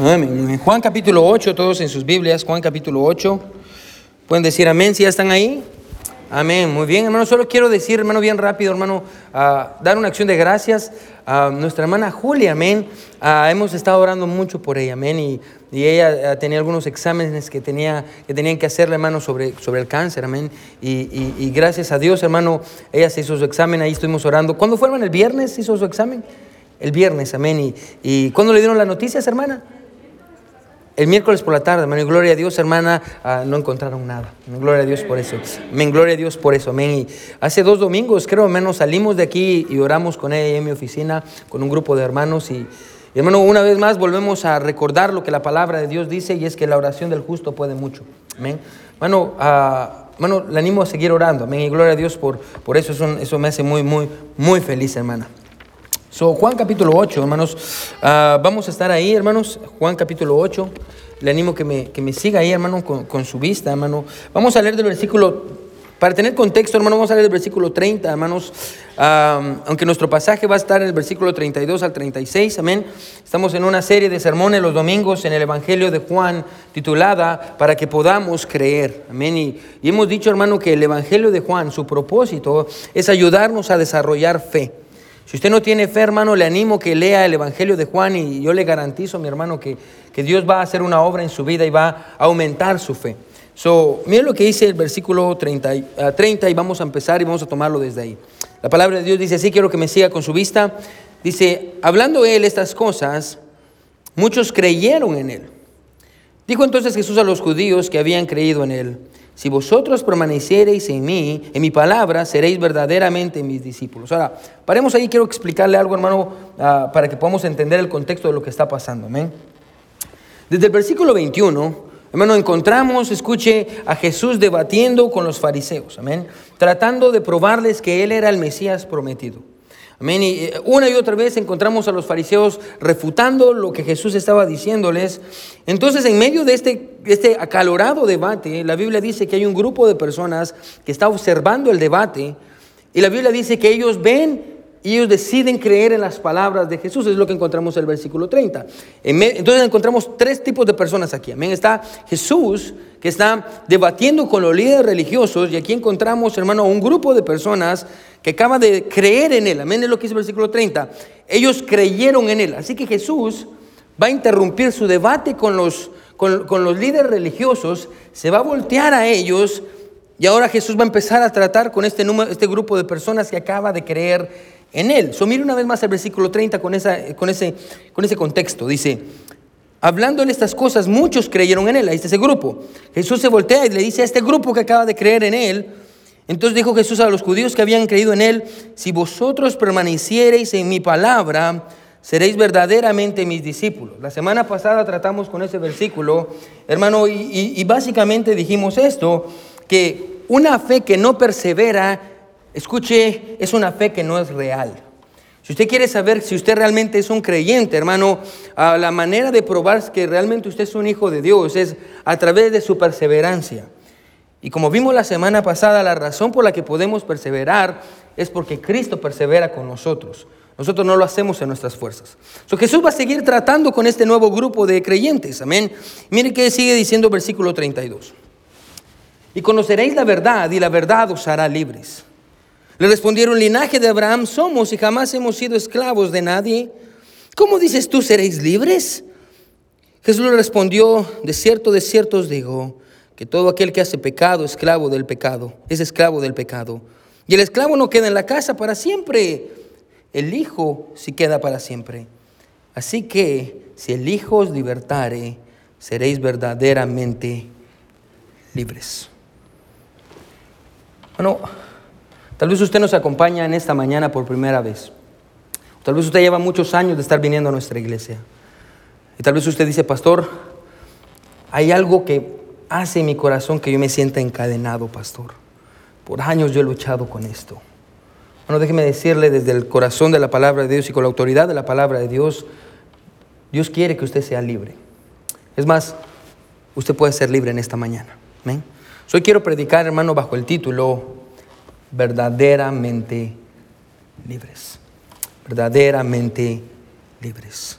Amén. Juan capítulo 8, todos en sus Biblias, Juan capítulo 8. Pueden decir amén si ya están ahí. Amén. Muy bien, hermano. Solo quiero decir, hermano, bien rápido, hermano, ah, dar una acción de gracias a nuestra hermana Julia, amén. Ah, hemos estado orando mucho por ella, amén. Y, y ella ah, tenía algunos exámenes que, tenía, que tenían que hacerle, hermano, sobre, sobre el cáncer, amén. Y, y, gracias a Dios, hermano, ella se hizo su examen, ahí estuvimos orando. ¿Cuándo fue? ¿El viernes hizo su examen? El viernes, amén. ¿Y, y cuándo le dieron las noticias, hermana? El miércoles por la tarde, amén. Y gloria a Dios, hermana, ah, no encontraron nada. Gloria a Dios por eso. Amén. Gloria a Dios por eso. Amén. Y hace dos domingos, creo, menos salimos de aquí y oramos con ella en mi oficina, con un grupo de hermanos. Y, hermano, una vez más volvemos a recordar lo que la palabra de Dios dice y es que la oración del justo puede mucho. Amén. Hermano, ah, hermano, le animo a seguir orando. Amén. Y gloria a Dios por, por. Eso, eso me hace muy, muy, muy feliz, hermana. So, Juan capítulo 8, hermanos. Uh, vamos a estar ahí, hermanos. Juan capítulo 8. Le animo que me, que me siga ahí, hermano, con, con, su vista, hermano. Vamos a leer del versículo, para tener contexto, hermano, vamos a leer del versículo 30, hermanos. Uh, aunque nuestro pasaje va a estar en el versículo 32 al 36, amén. Estamos en una serie de sermones los domingos en el Evangelio de Juan, titulada Para que podamos creer, amén. Y hemos dicho, hermano, que el Evangelio de Juan, su propósito es ayudarnos a desarrollar fe. Si usted no tiene fe, hermano, le animo que lea el Evangelio de Juan y yo le garantizo, mi hermano, que, que Dios va a hacer una obra en su vida y va a aumentar su fe. So, miren lo que dice el versículo 30, uh, 30 y vamos a empezar y vamos a tomarlo desde ahí. La palabra de Dios dice así, quiero que me siga con su vista. Dice, hablando él estas cosas, muchos creyeron en él. Dijo entonces Jesús a los judíos que habían creído en él, si vosotros permaneciereis en mí, en mi palabra, seréis verdaderamente mis discípulos. Ahora, paremos ahí, quiero explicarle algo, hermano, uh, para que podamos entender el contexto de lo que está pasando. ¿amén? Desde el versículo 21, hermano, encontramos, escuche, a Jesús debatiendo con los fariseos, amén, tratando de probarles que Él era el Mesías prometido. Amén. Y una y otra vez encontramos a los fariseos refutando lo que Jesús estaba diciéndoles. Entonces, en medio de este, este acalorado debate, la Biblia dice que hay un grupo de personas que está observando el debate. Y la Biblia dice que ellos ven y ellos deciden creer en las palabras de Jesús. Es lo que encontramos en el versículo 30. Entonces encontramos tres tipos de personas aquí. Amén. Está Jesús que está debatiendo con los líderes religiosos y aquí encontramos, hermano, un grupo de personas que acaba de creer en él. Amén. Es lo que dice el versículo 30. Ellos creyeron en él. Así que Jesús va a interrumpir su debate con los, con, con los líderes religiosos, se va a voltear a ellos y ahora Jesús va a empezar a tratar con este, número, este grupo de personas que acaba de creer en él. So, mire una vez más el versículo 30 con, esa, con, ese, con ese contexto. Dice, hablando en estas cosas, muchos creyeron en él. Ahí está ese grupo. Jesús se voltea y le dice a este grupo que acaba de creer en él. Entonces dijo Jesús a los judíos que habían creído en él, si vosotros permaneciereis en mi palabra, seréis verdaderamente mis discípulos. La semana pasada tratamos con ese versículo, hermano, y, básicamente dijimos esto, que una fe que no persevera Escuche, es una fe que no es real. Si usted quiere saber si usted realmente es un creyente, hermano, la manera de probar que realmente usted es un hijo de Dios es a través de su perseverancia. Y como vimos la semana pasada, la razón por la que podemos perseverar es porque Cristo persevera con nosotros. Nosotros no lo hacemos en nuestras fuerzas. So, Jesús va a seguir tratando con este nuevo grupo de creyentes. Amén. Mire que sigue diciendo versículo 32. Y conoceréis la verdad y la verdad os hará libres. Le respondieron, linaje de Abraham somos y jamás hemos sido esclavos de nadie. ¿Cómo dices tú seréis libres? Jesús le respondió, de cierto, de cierto os digo, que todo aquel que hace pecado, esclavo del pecado, es esclavo del pecado. Y el esclavo no queda en la casa para siempre, el Hijo sí queda para siempre. Así que si el Hijo os libertare, seréis verdaderamente libres. Bueno, Tal vez usted nos acompaña en esta mañana por primera vez. Tal vez usted lleva muchos años de estar viniendo a nuestra iglesia. Y tal vez usted dice, pastor, hay algo que hace en mi corazón que yo me sienta encadenado, pastor. Por años yo he luchado con esto. Bueno, déjeme decirle desde el corazón de la palabra de Dios y con la autoridad de la palabra de Dios, Dios quiere que usted sea libre. Es más, usted puede ser libre en esta mañana. ¿Amén? Hoy quiero predicar, hermano, bajo el título verdaderamente libres. Verdaderamente libres.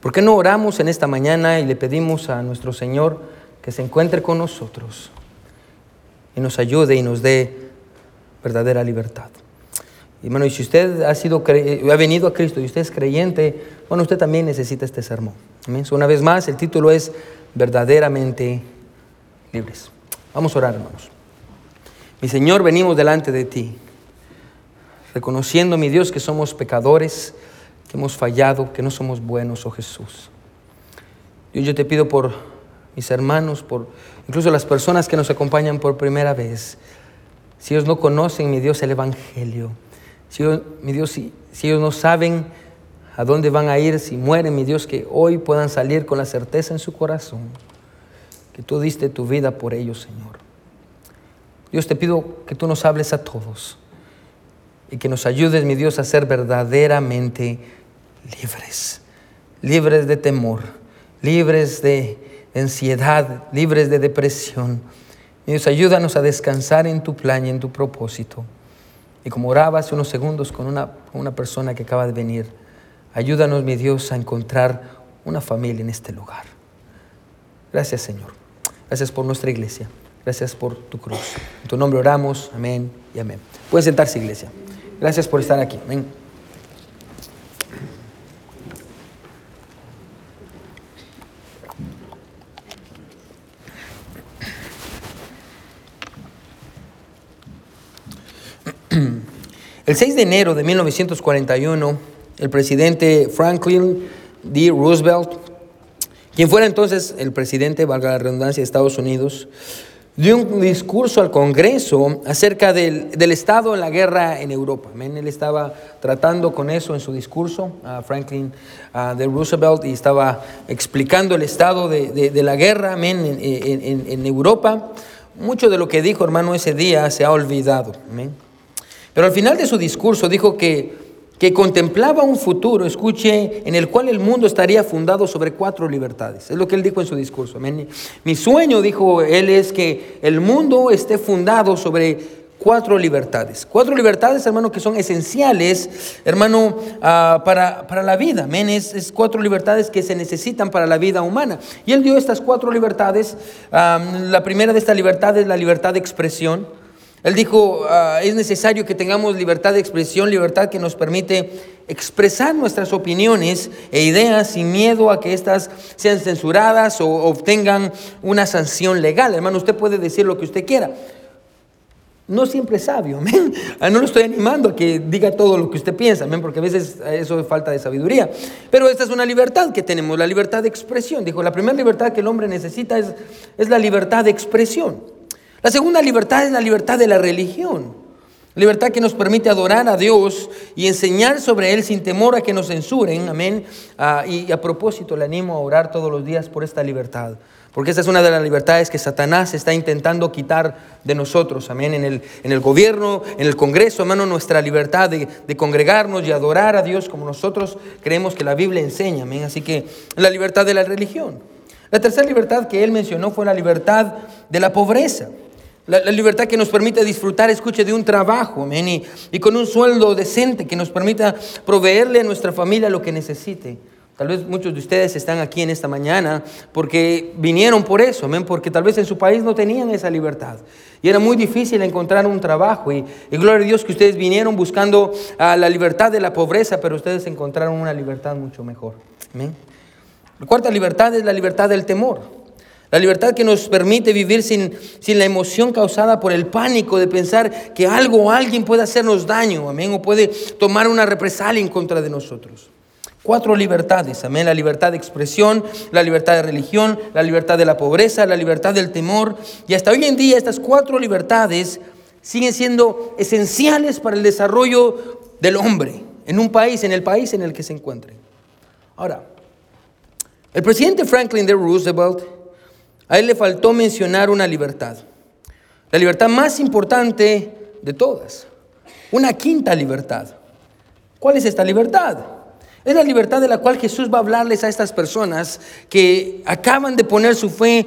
¿Por qué no oramos en esta mañana y le pedimos a nuestro Señor que se encuentre con nosotros y nos ayude y nos dé verdadera libertad? Y bueno, y si usted ha, sido, ha venido a Cristo y usted es creyente, bueno, usted también necesita este sermón. Una vez más, el título es Verdaderamente libres. Vamos a orar, hermanos. Mi Señor, venimos delante de ti, reconociendo, mi Dios, que somos pecadores, que hemos fallado, que no somos buenos, oh Jesús. Dios, yo te pido por mis hermanos, por incluso las personas que nos acompañan por primera vez, si ellos no conocen, mi Dios, el Evangelio, si mi Dios, si, si ellos no saben a dónde van a ir, si mueren, mi Dios, que hoy puedan salir con la certeza en su corazón que tú diste tu vida por ellos, Señor. Dios, te pido que tú nos hables a todos y que nos ayudes, mi Dios, a ser verdaderamente libres, libres de temor, libres de ansiedad, libres de depresión. Dios, ayúdanos a descansar en tu plan y en tu propósito. Y como oraba hace unos segundos con una, una persona que acaba de venir, ayúdanos, mi Dios, a encontrar una familia en este lugar. Gracias, Señor. Gracias por nuestra iglesia. Gracias por tu cruz. En tu nombre oramos. Amén y amén. Pueden sentarse, iglesia. Gracias por estar aquí. Amén. El 6 de enero de 1941, el presidente Franklin D. Roosevelt, quien fuera entonces el presidente, valga la redundancia, de Estados Unidos, dio un discurso al Congreso acerca del, Estado en la guerra en Europa. Él estaba tratando con eso en su discurso, Franklin de Roosevelt, y estaba explicando el estado de, la guerra en, en, Europa. Mucho de lo que dijo, hermano, ese día se ha olvidado. Pero al final de su discurso dijo que que contemplaba un futuro, escuche, en el cual el mundo estaría fundado sobre cuatro libertades. Es lo que él dijo en su discurso. Mi sueño, dijo él, es que el mundo esté fundado sobre cuatro libertades. Cuatro libertades, hermano, que son esenciales, hermano, ah, para, para, la vida. Amén. Es, cuatro libertades que se necesitan para la vida humana. Y él dio estas cuatro libertades. Ah, la primera de estas libertades es la libertad de expresión. Él dijo, ah, es necesario que tengamos libertad de expresión, libertad que nos permite expresar nuestras opiniones e ideas sin miedo a que éstas sean censuradas o obtengan una sanción legal. Hermano, usted puede decir lo que usted quiera. No siempre es sabio, ah, No lo estoy animando a que diga todo lo que usted piensa, porque a veces eso es falta de sabiduría. Pero esta es una libertad que tenemos, la libertad de expresión. Dijo, la primera libertad que el hombre necesita es, es la libertad de expresión. La segunda libertad es la libertad de la religión. Libertad que nos permite adorar a Dios y enseñar sobre Él sin temor a que nos censuren. Amén. Ah, y a propósito le animo a orar todos los días por esta libertad. Porque esta es una de las libertades que Satanás está intentando quitar de nosotros. Amén. En el, en el gobierno, en el Congreso, hermano, nuestra libertad de, de, congregarnos y adorar a Dios como nosotros creemos que la Biblia enseña. Amén. Así que la libertad de la religión. La tercera libertad que él mencionó fue la libertad de la pobreza. La, libertad que nos permite disfrutar, escuche, de un trabajo, y, y, con un sueldo decente que nos permita proveerle a nuestra familia lo que necesite. Tal vez muchos de ustedes están aquí en esta mañana porque vinieron por eso, amén, porque tal vez en su país no tenían esa libertad. Y era muy difícil encontrar un trabajo. Y, y gloria a Dios que ustedes vinieron buscando a la libertad de la pobreza, pero ustedes encontraron una libertad mucho mejor. Amén. La cuarta libertad es la libertad del temor. La libertad que nos permite vivir sin, sin, la emoción causada por el pánico de pensar que algo o alguien puede hacernos daño, amén, o puede tomar una represalia en contra de nosotros. Cuatro libertades, amén, la libertad de expresión, la libertad de religión, la libertad de la pobreza, la libertad del temor. Y hasta hoy en día estas cuatro libertades siguen siendo esenciales para el desarrollo del hombre en un país, en el país en el que se encuentre. Ahora, el presidente Franklin D. Roosevelt a él le faltó mencionar una libertad. La libertad más importante de todas. Una quinta libertad. ¿Cuál es esta libertad? Es la libertad de la cual Jesús va a hablarles a estas personas que acaban de poner su fe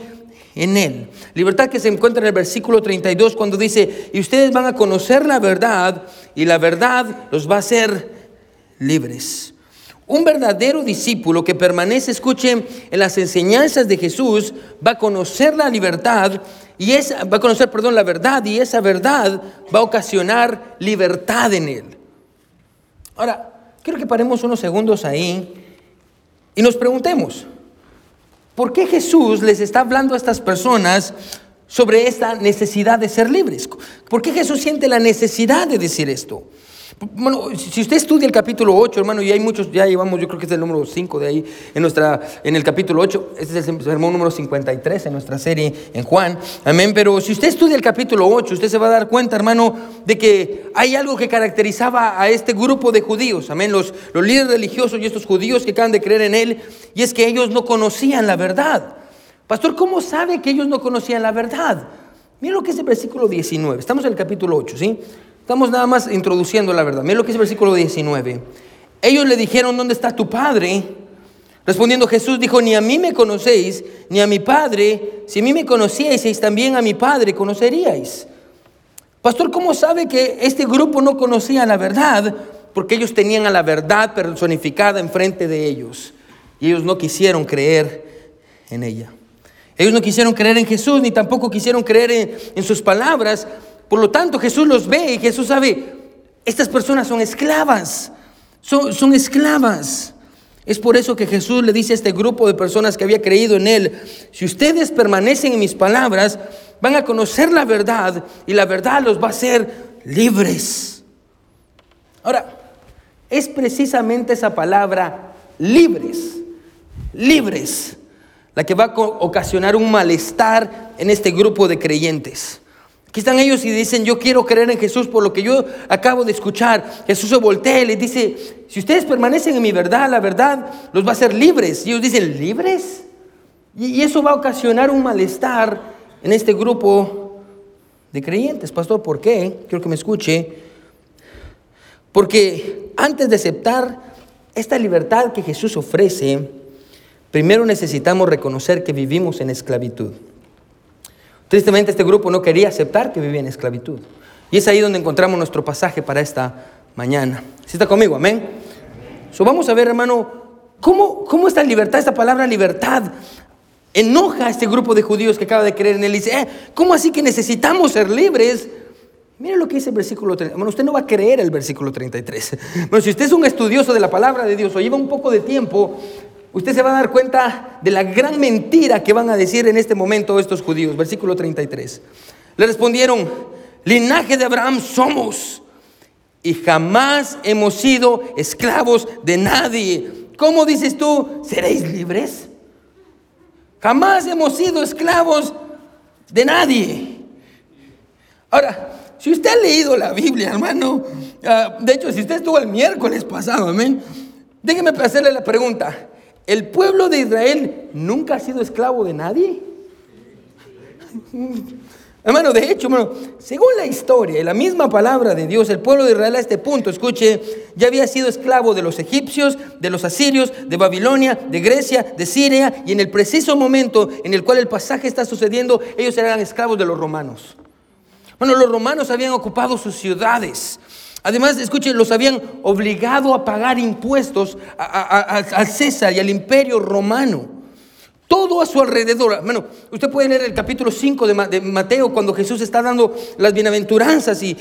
en Él. Libertad que se encuentra en el versículo 32 cuando dice, y ustedes van a conocer la verdad y la verdad los va a hacer libres. Un verdadero discípulo que permanece, escuchen, en las enseñanzas de Jesús, va a conocer la libertad y esa, va a conocer, perdón, la verdad y esa verdad va a ocasionar libertad en él. Ahora, quiero que paremos unos segundos ahí y nos preguntemos, ¿por qué Jesús les está hablando a estas personas sobre esta necesidad de ser libres? ¿Por qué Jesús siente la necesidad de decir esto? Bueno, si usted estudia el capítulo 8, hermano, y hay muchos, ya llevamos, yo creo que es el número 5 de ahí, en, nuestra, en el capítulo 8, este es el sermón número 53 en nuestra serie en Juan, amén, pero si usted estudia el capítulo 8, usted se va a dar cuenta, hermano, de que hay algo que caracterizaba a este grupo de judíos, amén, los, los líderes religiosos y estos judíos que acaban de creer en él, y es que ellos no conocían la verdad. Pastor, ¿cómo sabe que ellos no conocían la verdad? Mira lo que es el versículo 19, estamos en el capítulo 8, ¿sí? Estamos nada más introduciendo la verdad. Mira lo que es el versículo 19. Ellos le dijeron, ¿dónde está tu padre? Respondiendo Jesús dijo, ni a mí me conocéis, ni a mi padre. Si a mí me conocieseis, también a mi padre conoceríais. Pastor, ¿cómo sabe que este grupo no conocía la verdad? Porque ellos tenían a la verdad personificada enfrente de ellos. Y ellos no quisieron creer en ella. Ellos no quisieron creer en Jesús, ni tampoco quisieron creer en, en sus palabras, por lo tanto, Jesús los ve y Jesús sabe, estas personas son esclavas, son, son esclavas. Es por eso que Jesús le dice a este grupo de personas que había creído en Él, si ustedes permanecen en mis palabras, van a conocer la verdad y la verdad los va a hacer libres. Ahora, es precisamente esa palabra libres, libres, la que va a ocasionar un malestar en este grupo de creyentes. Aquí están ellos y dicen, yo quiero creer en Jesús por lo que yo acabo de escuchar. Jesús se voltea y les dice, si ustedes permanecen en mi verdad, la verdad los va a hacer libres. Y ellos dicen, ¿libres? Y eso va a ocasionar un malestar en este grupo de creyentes. Pastor, ¿por qué? Quiero que me escuche. Porque antes de aceptar esta libertad que Jesús ofrece, primero necesitamos reconocer que vivimos en esclavitud. Tristemente este grupo no quería aceptar que vivía en esclavitud. Y es ahí donde encontramos nuestro pasaje para esta mañana. ¿Sí está conmigo? Amén. So, vamos a ver, hermano, cómo, cómo esta libertad, esta palabra libertad, enoja a este grupo de judíos que acaba de creer en él. Y dice, eh, ¿cómo así que necesitamos ser libres? Mira lo que dice el versículo 30. Bueno, usted no va a creer el versículo 33. Bueno, si usted es un estudioso de la palabra de Dios o lleva un poco de tiempo, usted se va a dar cuenta de la gran mentira que van a decir en este momento estos judíos. Versículo 33. Le respondieron, linaje de Abraham somos y jamás hemos sido esclavos de nadie. ¿Cómo dices tú, seréis libres? Jamás hemos sido esclavos de nadie. Ahora, si usted ha leído la Biblia, hermano, ah, de hecho, si usted estuvo el miércoles pasado, amén, déjeme hacerle la pregunta. ¿El pueblo de Israel nunca ha sido esclavo de nadie? Hermano, de hecho, según la historia y la misma palabra de Dios, el pueblo de Israel a este punto, escuche, ya había sido esclavo de los egipcios, de los asirios, de Babilonia, de Grecia, de Siria, y en el preciso momento en el cual el pasaje está sucediendo, ellos eran esclavos de los romanos. Bueno, los romanos habían ocupado sus ciudades, Además, escuchen, los habían obligado a pagar impuestos al César y al imperio romano. Todo a su alrededor. Bueno, usted puede leer el capítulo 5 de, Mateo cuando Jesús está dando las bienaventuranzas y,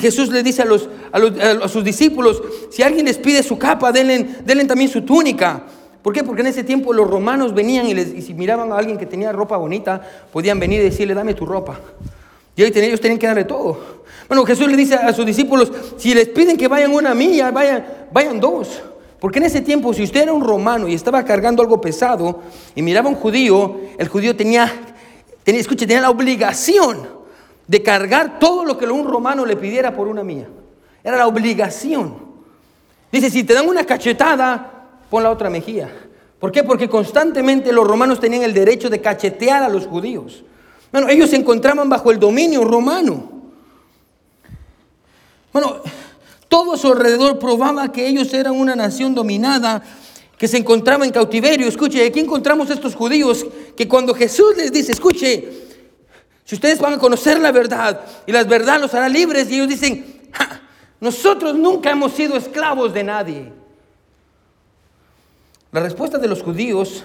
Jesús le dice a, sus discípulos, si alguien les pide su capa, denle, denle también su túnica. ¿Por qué? Porque en ese tiempo los romanos venían y, les, y si miraban a alguien que tenía ropa bonita, podían venir y decirle, dame tu ropa. Y ellos tenían que darle todo. Bueno, Jesús le dice a sus discípulos, si les piden que vayan una milla, vayan, vayan dos. Porque en ese tiempo, si usted era un romano y estaba cargando algo pesado y miraba a un judío, el judío tenía, escuche, tenía la obligación de cargar todo lo que un romano le pidiera por una milla. Era la obligación. Dice, si te dan una cachetada, pon la otra mejilla. ¿Por qué? Porque constantemente los romanos tenían el derecho de cachetear a los judíos. Bueno, ellos se encontraban bajo el dominio romano. Bueno, todo a su alrededor probaba que ellos eran una nación dominada que se encontraba en cautiverio. Escuche, aquí encontramos estos judíos que cuando Jesús les dice, escuche, si ustedes van a conocer la verdad y la verdad los hará libres, y ellos dicen, nosotros nunca hemos sido esclavos de nadie. La respuesta de los judíos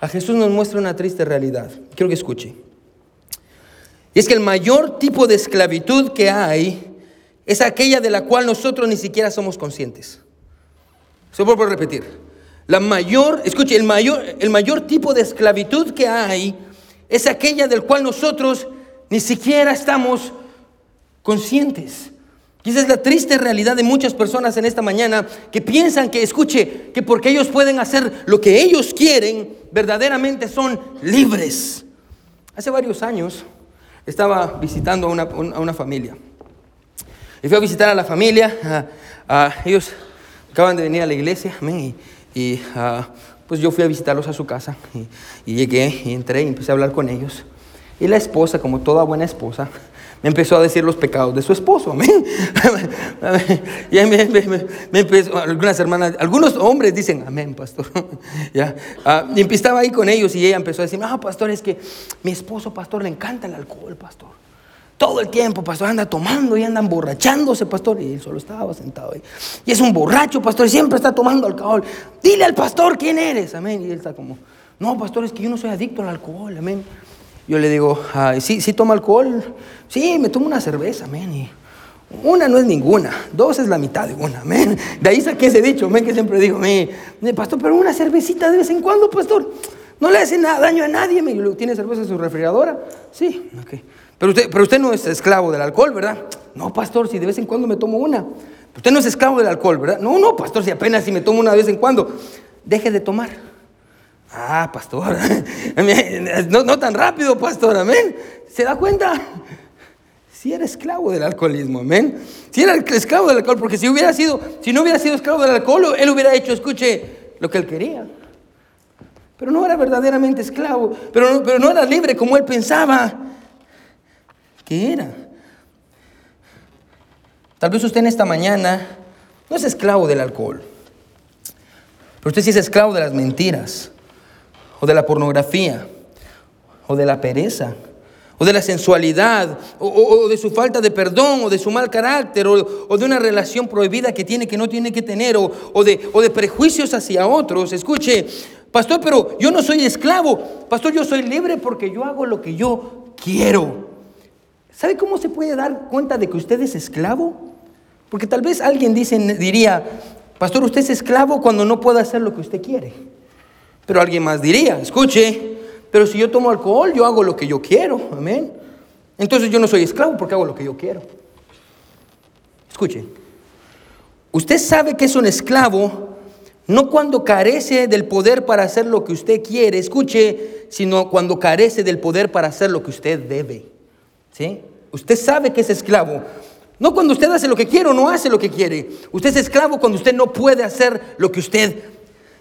a Jesús nos muestra una triste realidad. Quiero que escuche. Y es que el mayor tipo de esclavitud que hay es aquella de la cual nosotros ni siquiera somos conscientes. Se vuelvo a repetir. La mayor, escuche, el mayor, el mayor tipo de esclavitud que hay es aquella del cual nosotros ni siquiera estamos conscientes. Y esa es la triste realidad de muchas personas en esta mañana que piensan que, escuche, que porque ellos pueden hacer lo que ellos quieren, verdaderamente son libres. Hace varios años estaba visitando a una, familia. Y fui a visitar a la familia. ellos acaban de venir a la iglesia. y, ah, pues yo fui a visitarlos a su casa. Y, y llegué y entré y empecé a hablar con ellos. Y la esposa, como toda buena esposa, me empezó a decir los pecados de su esposo, amén. y me, empezó, algunas hermanas, algunos hombres dicen, amén, pastor. ¿Ya? Ah, y estaba ahí con ellos y ella empezó a decir, no, pastor, es que mi esposo, pastor, le encanta el alcohol, pastor. Todo el tiempo, pastor, anda tomando y anda emborrachándose, pastor. Y él solo estaba sentado ahí. Y es un borracho, pastor, y siempre está tomando alcohol. Dile al pastor quién eres, amén. Y él está como, no, pastor, es que yo no soy adicto al alcohol, amén. Yo le digo, ¿sí, ¿sí toma alcohol? Sí, me tomo una cerveza, amén. una no es ninguna, dos es la mitad de una, amén. De ahí saqué ese dicho, amén, que siempre digo, me, pastor, pero una cervecita de vez en cuando, pastor. No le hace nada, daño a nadie. Me ¿Tiene cerveza en su refrigeradora? Sí, ok. Pero usted, pero usted no es esclavo del alcohol, ¿verdad? No, pastor, si de vez en cuando me tomo una. Usted no es esclavo del alcohol, ¿verdad? No, no, pastor, si apenas si me tomo una de vez en cuando. Deje de tomar. Ah, pastor, no, tan rápido, pastor, amén. ¿Se da cuenta? Si era esclavo del alcoholismo, amén. Si era esclavo del alcohol, porque si hubiera sido, si no hubiera sido esclavo del alcohol, él hubiera hecho, escuche, lo que él quería. Pero no era verdaderamente esclavo, pero no, pero no era libre como él pensaba que era. Tal vez usted en esta mañana no es esclavo del alcohol, pero usted sí es esclavo de las mentiras o de la pornografía, o de la pereza, o de la sensualidad, o, de su falta de perdón, o de su mal carácter, o, de una relación prohibida que tiene que no tiene que tener, o de prejuicios hacia otros. Escuche, pastor, pero yo no soy esclavo, pastor, yo soy libre porque yo hago lo que yo quiero. ¿Sabe cómo se puede dar cuenta de que usted es esclavo? Porque tal vez alguien dice, diría, pastor, usted es esclavo cuando no puede hacer lo que usted quiere. Pero alguien más diría, escuche, pero si yo tomo alcohol, yo hago lo que yo quiero, amén. Entonces yo no soy esclavo porque hago lo que yo quiero. Escuche, usted sabe que es un esclavo no cuando carece del poder para hacer lo que usted quiere, escuche, sino cuando carece del poder para hacer lo que usted debe. ¿Sí? Usted sabe que es esclavo. No cuando usted hace lo que quiere o no hace lo que quiere. Usted es esclavo cuando usted no puede hacer lo que usted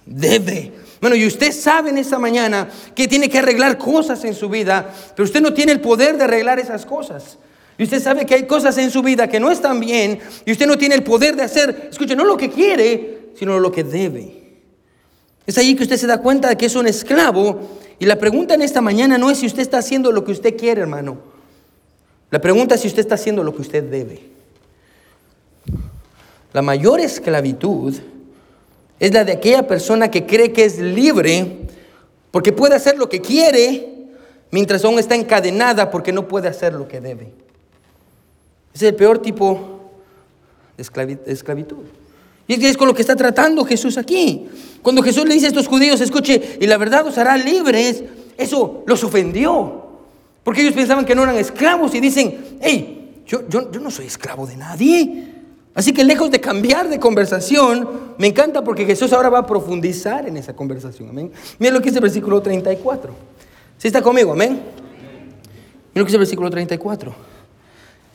debe. Bueno, y usted sabe en esta mañana que tiene que arreglar cosas en su vida, pero usted no tiene el poder de arreglar esas cosas. Y usted sabe que hay cosas en su vida que no están bien y usted no tiene el poder de hacer, escuche, no lo que quiere, sino lo que debe. Es ahí que usted se da cuenta de que es un esclavo y la pregunta en esta mañana no es si usted está haciendo lo que usted quiere, hermano. La pregunta es si usted está haciendo lo que usted debe. La mayor esclavitud es la de aquella persona que cree que es libre porque puede hacer lo que quiere mientras aún está encadenada porque no puede hacer lo que debe. Es el peor tipo de esclavitud. Y es con lo que está tratando Jesús aquí. Cuando Jesús le dice a estos judíos, escuche, y la verdad os hará libres, eso los ofendió. Porque ellos pensaban que no eran esclavos y dicen, hey, yo, yo, yo no soy esclavo de nadie. Así que lejos de cambiar de conversación, me encanta porque Jesús ahora va a profundizar en esa conversación. Amén. Mira lo que dice el versículo 34. ¿Sí está conmigo? Amén. Mira lo que dice el versículo 34.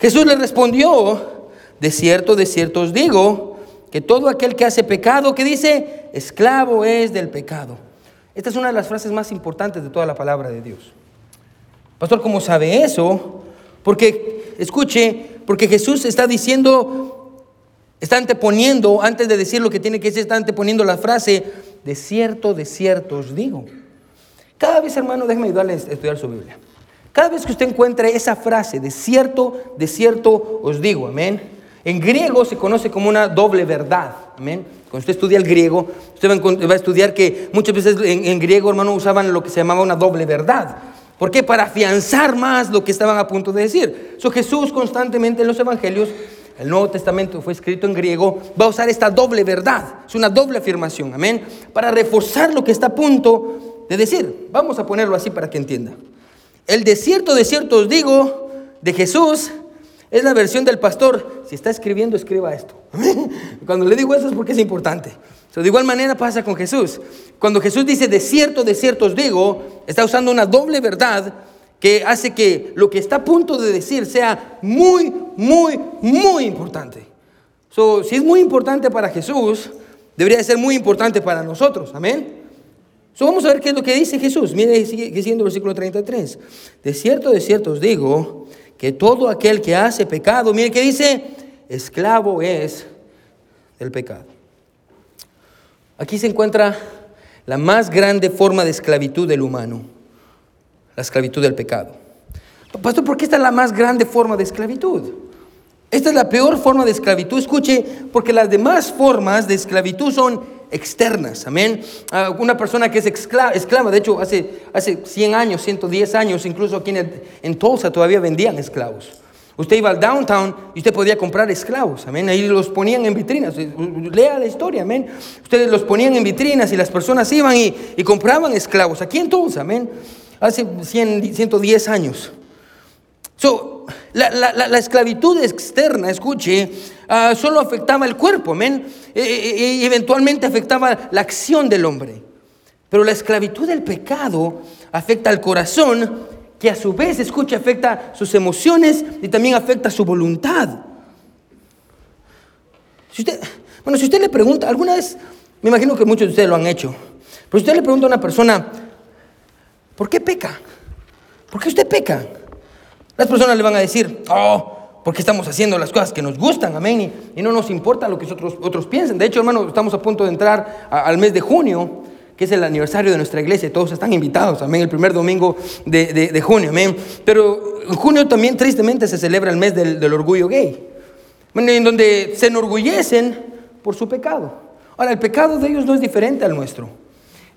Jesús le respondió, de cierto, de cierto os digo, que todo aquel que hace pecado, que dice, esclavo es del pecado. Esta es una de las frases más importantes de toda la palabra de Dios. Pastor, ¿cómo sabe eso? Porque, escuche, porque Jesús está diciendo Está anteponiendo, antes de decir lo que tiene que decir, está anteponiendo la frase, de cierto, de cierto os digo. Cada vez, hermano, déjeme ayudarle a estudiar su Biblia. Cada vez que usted encuentre esa frase, de cierto, de cierto os digo, amén. En griego se conoce como una doble verdad. Amén. Cuando usted estudia el griego, usted va a estudiar que muchas veces en, griego, hermano, usaban lo que se llamaba una doble verdad. ¿Por qué? Para afianzar más lo que estaban a punto de decir. So, Jesús constantemente en los evangelios, el Nuevo Testamento fue escrito en griego, va a usar esta doble verdad. Es una doble afirmación, amén, para reforzar lo que está a punto de decir. Vamos a ponerlo así para que entienda. El desierto, desierto os digo, de Jesús, es la versión del pastor. Si está escribiendo, escriba esto. Cuando le digo eso es porque es importante. De igual manera pasa con Jesús. Cuando Jesús dice de cierto, de cierto os digo, está usando una doble verdad que hace que lo que está a punto de decir sea muy, muy, muy importante. si es muy importante para Jesús, debería ser muy importante para nosotros. Amén. So, vamos a ver qué es lo que dice Jesús. Mire, sigue diciendo el versículo 33. De cierto, de cierto os digo que todo aquel que hace pecado, mire que dice, esclavo es del pecado. Aquí se encuentra la más grande forma de esclavitud del humano, la esclavitud del pecado. Pastor, ¿por qué esta es la más grande forma de esclavitud? Esta es la peor forma de esclavitud. Escuche, porque las demás formas de esclavitud son externas, amén. Ah, una persona que es esclava, de hecho, hace, hace 100 años, 110 años, incluso aquí en, en Tulsa todavía vendían esclavos. Usted iba al downtown y usted podía comprar esclavos, amén. Ahí los ponían en vitrinas. Lea la historia, amén. Ustedes los ponían en vitrinas y las personas iban y, compraban esclavos. Aquí en Tulsa, amén. Hace 100, 110 años. So, la, la, la, esclavitud externa, escuche, uh, solo afectaba el cuerpo, amén, e, eventualmente afectaba la acción del hombre. Pero la esclavitud del pecado afecta al corazón, que a su vez, escuche, afecta sus emociones y también afecta su voluntad. Si usted, bueno, si usted le pregunta, alguna vez, me imagino que muchos de ustedes lo han hecho, pero si usted le pregunta a una persona, ¿por qué peca? ¿Por qué usted peca? Las personas le van a decir, oh, porque estamos haciendo las cosas que nos gustan, amén, y, no nos importa lo que otros, otros piensen. De hecho, hermano, estamos a punto de entrar al mes de junio, que es el aniversario de nuestra iglesia, todos están invitados, amén, el primer domingo de, junio, amén. Pero junio también tristemente se celebra el mes del, orgullo gay, en donde se enorgullecen por su pecado. Ahora, el pecado de ellos no es diferente al nuestro.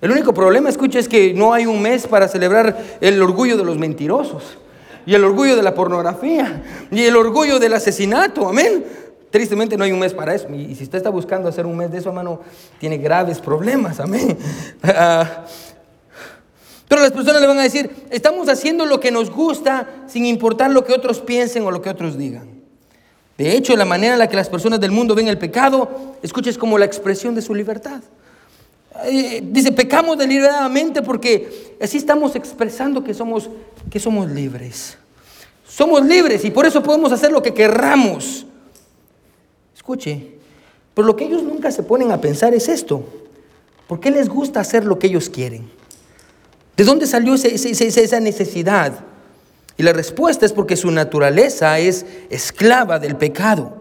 El único problema, escucha, es que no hay un mes para celebrar el orgullo de los mentirosos y el orgullo de la pornografía y el orgullo del asesinato. Amén. Tristemente no hay un mes para eso. Y si usted está buscando hacer un mes de eso, hermano, tiene graves problemas. Amén. Ah, pero las personas le van a decir, estamos haciendo lo que nos gusta sin importar lo que otros piensen o lo que otros digan. De hecho, la manera en la que las personas del mundo ven el pecado, escuches como la expresión de su libertad. Dice, pecamos deliberadamente porque así estamos expresando que somos, que somos libres. Somos libres y por eso podemos hacer lo que querramos. Escuche, pero lo que ellos nunca se ponen a pensar es esto. ¿Por qué les gusta hacer lo que ellos quieren? ¿De dónde salió esa necesidad? Y la respuesta es porque su naturaleza es esclava del pecado.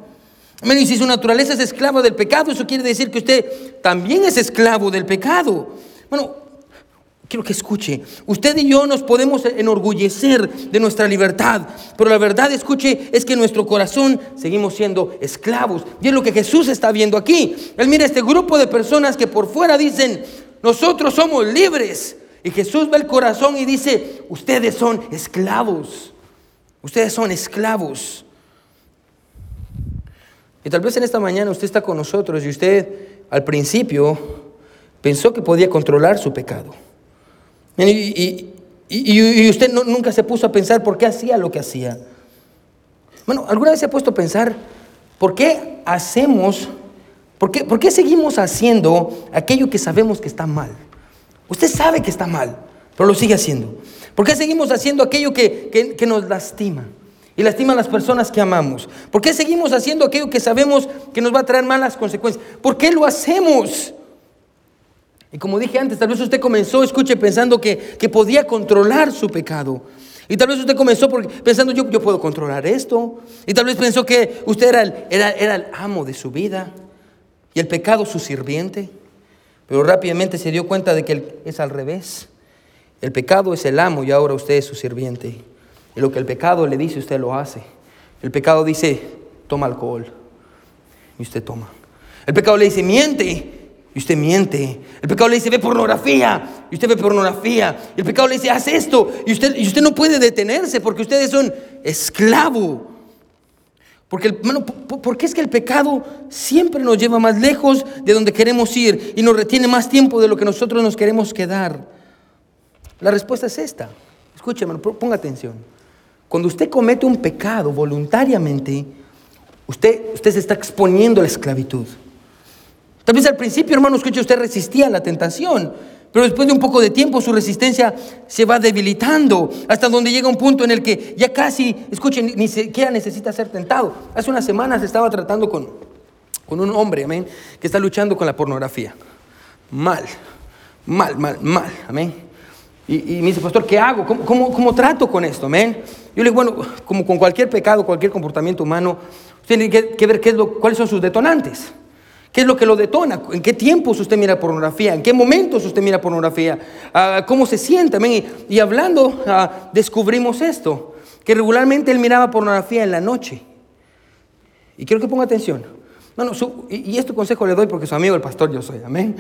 Y si su naturaleza es esclava del pecado, eso quiere decir que usted también es esclavo del pecado. Bueno, quiero que escuche, usted y yo nos podemos enorgullecer de nuestra libertad, pero la verdad, escuche, es que en nuestro corazón seguimos siendo esclavos. Y es lo que Jesús está viendo aquí. Él mira este grupo de personas que por fuera dicen, nosotros somos libres. Y Jesús ve el corazón y dice, ustedes son esclavos. Ustedes son esclavos. Y tal vez en esta mañana usted está con nosotros y usted al principio pensó que podía controlar su pecado. Y, usted nunca se puso a pensar por qué hacía lo que hacía. Bueno, ¿alguna vez se ha puesto a pensar por qué hacemos, por qué, por qué seguimos haciendo aquello que sabemos que está mal? Usted sabe que está mal, pero lo sigue haciendo. ¿Por qué seguimos haciendo aquello que, que nos lastima? y lastima a las personas que amamos? ¿Por qué seguimos haciendo aquello que sabemos que nos va a traer malas consecuencias? ¿Por qué lo hacemos? Y como dije antes, tal vez usted comenzó, escuche, pensando que, podía controlar su pecado. Y tal vez usted comenzó pensando, yo, yo puedo controlar esto. Y tal vez pensó que usted era el, era, era el amo de su vida y el pecado su sirviente. Pero rápidamente se dio cuenta de que es al revés. El pecado es el amo y ahora usted es su sirviente. Y lo que el pecado le dice, usted lo hace. El pecado dice, toma alcohol. Y usted toma. El pecado le dice, miente. Y usted miente. El pecado le dice, ve pornografía. Y usted ve pornografía. El pecado le dice, haz esto. Y usted, y usted no puede detenerse porque usted es un esclavo. Porque, hermano, ¿por qué es que el pecado siempre nos lleva más lejos de donde queremos ir y nos retiene más tiempo de lo que nosotros nos queremos quedar? La respuesta es esta. Escuche, hermano, ponga atención. Cuando usted comete un pecado voluntariamente, usted, usted se está exponiendo a la esclavitud. Tal vez al principio, hermano, escuche, usted resistía a la tentación, pero después de un poco de tiempo su resistencia se va debilitando hasta donde llega un punto en el que ya casi, escuchen, ni siquiera necesita ser tentado. Hace unas semanas estaba tratando con, con un hombre, amén, que está luchando con la pornografía. Mal, mal, mal, mal, amén. Y, me dice, pastor, ¿qué hago? ¿Cómo, cómo, trato con esto? Amén. Yo le digo, bueno, como con cualquier pecado, cualquier comportamiento humano, usted tiene que, que ver qué es lo, cuáles son sus detonantes. ¿Qué es lo que lo detona? ¿En qué tiempos usted mira pornografía? ¿En qué momentos usted mira pornografía? Ah, ¿Cómo se siente? Y, hablando, ah, descubrimos esto, que regularmente él miraba pornografía en la noche. Y quiero que ponga atención. No, no, y, y este consejo le doy porque su amigo el pastor yo soy, amén.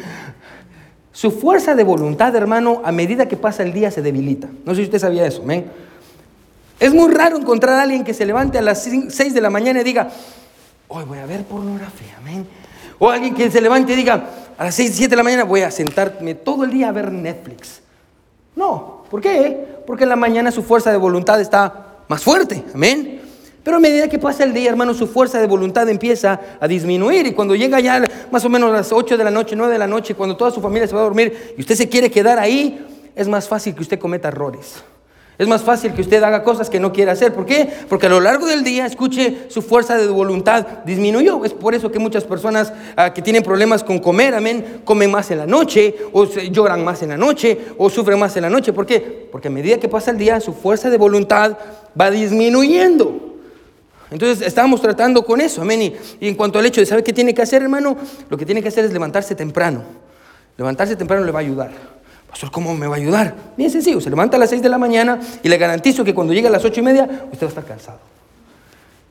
Su fuerza de voluntad, hermano, a medida que pasa el día se debilita. No sé si usted sabía eso, amén. Es muy raro encontrar a alguien que se levante a las 6 de la mañana y diga, hoy voy a ver pornografía, amén. O alguien que se levante y diga, a las 6, 7 de la mañana voy a sentarme todo el día a ver Netflix. No, ¿por qué? Porque en la mañana su fuerza de voluntad está más fuerte, amén. Pero a medida que pasa el día, hermano, su fuerza de voluntad empieza a disminuir. Y cuando llega ya más o menos las 8 de la noche, 9 de la noche, cuando toda su familia se va a dormir y usted se quiere quedar ahí, es más fácil que usted cometa errores. Es más fácil que usted haga cosas que no quiere hacer. ¿Por qué? Porque a lo largo del día, escuche, su fuerza de voluntad disminuyó. Es por eso que muchas personas ah, que tienen problemas con comer, amén, comen más en la noche, o lloran más en la noche, o sufren más en la noche. ¿Por qué? Porque a medida que pasa el día, su fuerza de voluntad va disminuyendo. Entonces estábamos tratando con eso, amén. Y, y en cuanto al hecho de saber qué tiene que hacer, hermano, lo que tiene que hacer es levantarse temprano. Levantarse temprano le va a ayudar. Pastor, ¿cómo me va a ayudar? Bien sencillo, se levanta a las 6 de la mañana y le garantizo que cuando llegue a las 8 y media, usted va a estar cansado.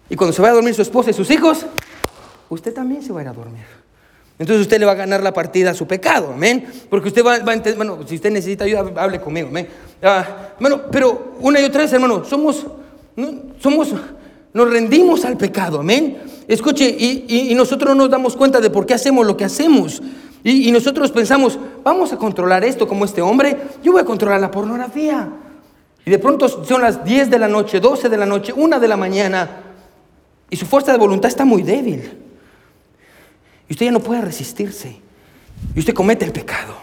Y cuando se vaya a dormir su esposa y sus hijos, usted también se va a ir a dormir. Entonces usted le va a ganar la partida a su pecado, amén. Porque usted va, a entender, bueno, si usted necesita ayuda, hable conmigo, amén. bueno, ah, pero una y otra vez, hermano, somos, somos, nos rendimos al pecado, amén. Escuche, y, y nosotros no nos damos cuenta de por qué hacemos lo que hacemos. Y, nosotros pensamos, vamos a controlar esto como este hombre, yo voy a controlar la pornografía. Y de pronto son las 10 de la noche, 12 de la noche, 1 de la mañana, y su fuerza de voluntad está muy débil. Y usted ya no puede resistirse. Y usted comete el pecado.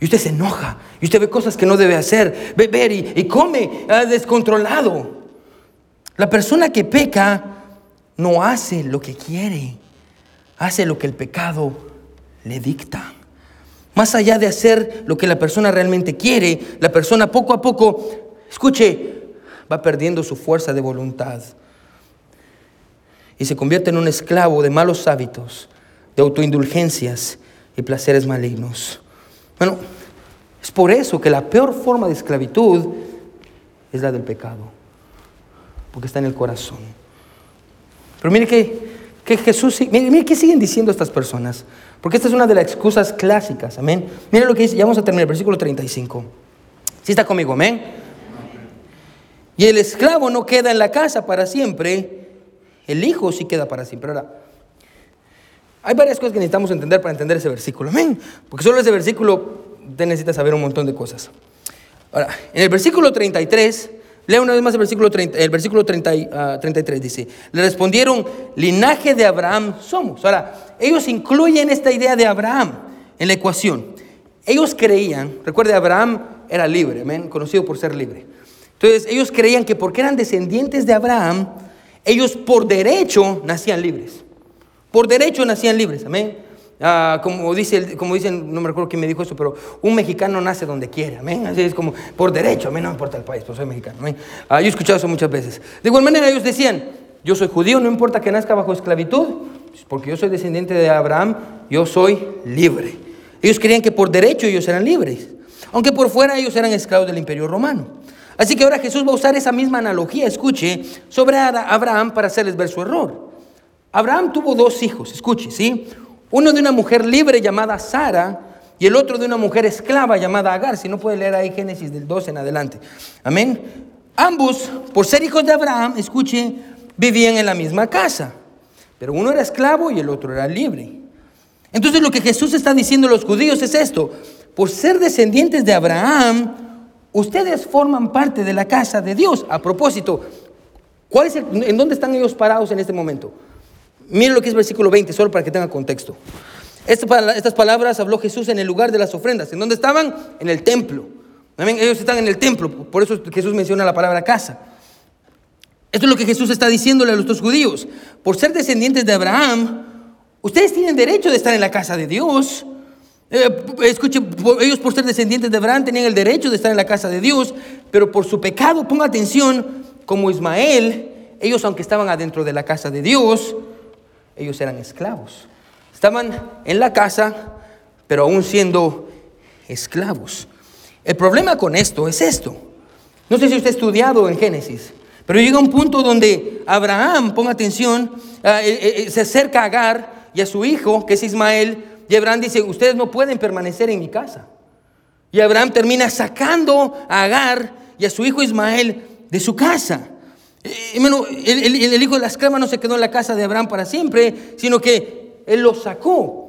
Y usted se enoja. Y usted ve cosas que no debe hacer. Beber y, come ah, descontrolado. La persona que peca no hace lo que quiere. Hace lo que el pecado le dicta. Más allá de hacer lo que la persona realmente quiere, la persona poco a poco, escuche, va perdiendo su fuerza de voluntad y se convierte en un esclavo de malos hábitos, de autoindulgencias y placeres malignos. Bueno, es por eso que la peor forma de esclavitud es la del pecado, porque está en el corazón. Pero mire que, que Jesús, mire, mire qué siguen diciendo estas personas. Porque esta es una de las excusas clásicas, amén. Mira lo que dice, ya vamos a terminar, versículo 35. Si está conmigo, amén. Y el esclavo no queda en la casa para siempre, el hijo sí queda para siempre. Ahora, hay varias cosas que necesitamos entender para entender ese versículo, amén. Porque solo ese versículo te necesita saber un montón de cosas. Ahora, en el versículo 33 Lea una vez más el versículo, 30, el versículo 30, 33, dice, le respondieron, linaje de Abraham somos. Ahora, ellos incluyen esta idea de Abraham en la ecuación. Ellos creían, recuerde, Abraham era libre, conocido por ser libre. Entonces, ellos creían que porque eran descendientes de Abraham, ellos por derecho nacían libres. Por derecho nacían libres, amén. Ah, como, dice, como dicen, no me recuerdo quién me dijo eso, pero un mexicano nace donde quiera, amén. Así es como por derecho, a no me importa el país, pero soy mexicano, ah, yo he escuchado eso muchas veces. De igual manera, ellos decían, yo soy judío, no importa que nazca bajo esclavitud, porque yo soy descendiente de Abraham, yo soy libre. Ellos creían que por derecho ellos eran libres, aunque por fuera ellos eran esclavos del imperio romano. Así que ahora Jesús va a usar esa misma analogía, escuche, sobre Abraham para hacerles ver su error. Abraham tuvo dos hijos, escuche, ¿sí? Uno de una mujer libre llamada Sara y el otro de una mujer esclava llamada Agar. Si no puede leer ahí Génesis del 12 en adelante. Amén. Ambos, por ser hijos de Abraham, escuche, vivían en la misma casa. Pero uno era esclavo y el otro era libre. Entonces lo que Jesús está diciendo a los judíos es esto. Por ser descendientes de Abraham, ustedes forman parte de la casa de Dios. A propósito, ¿cuál es ¿en dónde están ellos parados en este momento? Miren lo que es versículo 20, solo para que tengan contexto. Estas palabras habló Jesús en el lugar de las ofrendas. ¿En dónde estaban? En el templo. Ellos están en el templo, por eso Jesús menciona la palabra casa. Esto es lo que Jesús está diciéndole a los judíos. Por ser descendientes de Abraham, ustedes tienen derecho de estar en la casa de Dios. Eh, escuchen, ellos por ser descendientes de Abraham tenían el derecho de estar en la casa de Dios, pero por su pecado, ponga atención, como Ismael, ellos aunque estaban adentro de la casa de Dios, ellos eran esclavos. Estaban en la casa, pero aún siendo esclavos. El problema con esto es esto. No sé si usted ha estudiado en Génesis, pero llega un punto donde Abraham, ponga atención, ah, eh, eh, eh, se acerca a Agar y a su hijo, que es Ismael, y Abraham dice, ustedes no pueden permanecer en mi casa. Y Abraham termina sacando a Agar y a su hijo Ismael de su casa. El, el, hijo de la esclava no se quedó en la casa de Abraham para siempre, sino que él lo sacó.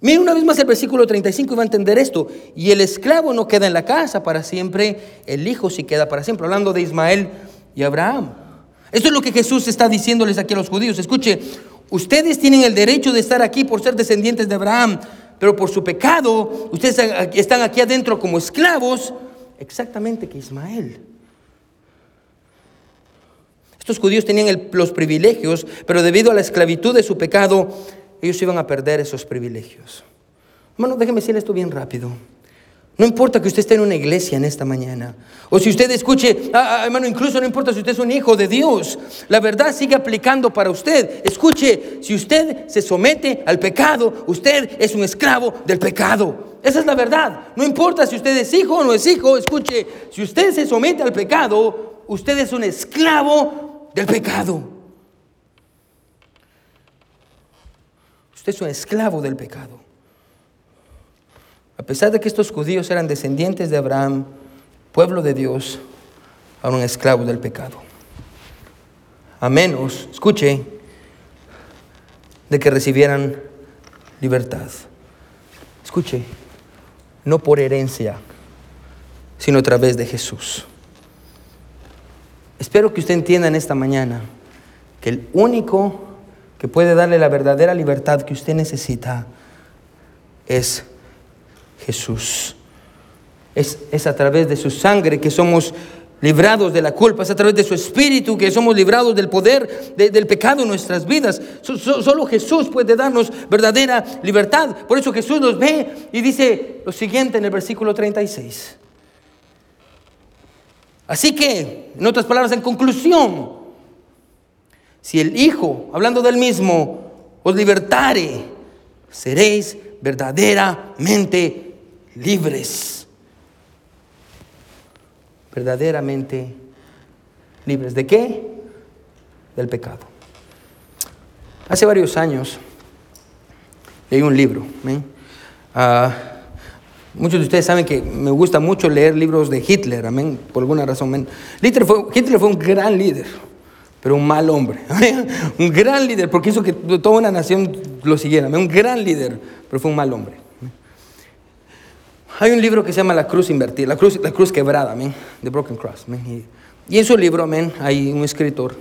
Miren una vez más el versículo 35 y va a entender esto. Y el esclavo no queda en la casa para siempre, el hijo sí queda para siempre. Hablando de Ismael y Abraham. Esto es lo que Jesús está diciéndoles aquí a los judíos. Escuche, ustedes tienen el derecho de estar aquí por ser descendientes de Abraham, pero por su pecado, ustedes están aquí adentro como esclavos, exactamente que Ismael. Estos judíos tenían los privilegios, pero debido a la esclavitud de su pecado, ellos iban a perder esos privilegios. Hermano, déjeme decirle esto bien rápido. No importa que usted esté en una iglesia en esta mañana. O si usted escuche, ah, ah, hermano, incluso no importa si usted es un hijo de Dios. La verdad sigue aplicando para usted. Escuche, si usted se somete al pecado, usted es un esclavo del pecado. Esa es la verdad. No importa si usted es hijo o no es hijo. Escuche, si usted se somete al pecado, usted es un esclavo del pecado. es un esclavo del pecado. A pesar de que estos judíos eran descendientes de Abraham, pueblo de Dios, eran esclavos del pecado. A menos, escuche, de que recibieran libertad. Escuche, no por herencia, sino a través de Jesús. Espero que usted entienda en esta mañana que el único que puede darle la verdadera libertad que usted necesita es Jesús. Es, a través de su sangre que somos librados de la culpa, es a través de su espíritu que somos librados del poder del pecado en nuestras vidas. solo Jesús puede darnos verdadera libertad. Por eso Jesús nos ve y dice lo siguiente en el versículo 36. Así que, en otras palabras, en conclusión, si el Hijo, hablando del mismo, os libertare, seréis verdaderamente libres. Verdaderamente libres. ¿De qué? Del pecado. Hace varios años leí un libro. Muchos de ustedes saben que me gusta mucho leer libros de Hitler, amén, por alguna razón. Hitler fue un gran líder pero un mal hombre. un gran líder, porque hizo que toda una nación lo siguiera. Un gran líder, pero fue un mal hombre. Hay un libro que se llama La Cruz Invertida, La Cruz, la cruz Quebrada, The Broken Cross. Y, en su libro hay un escritor.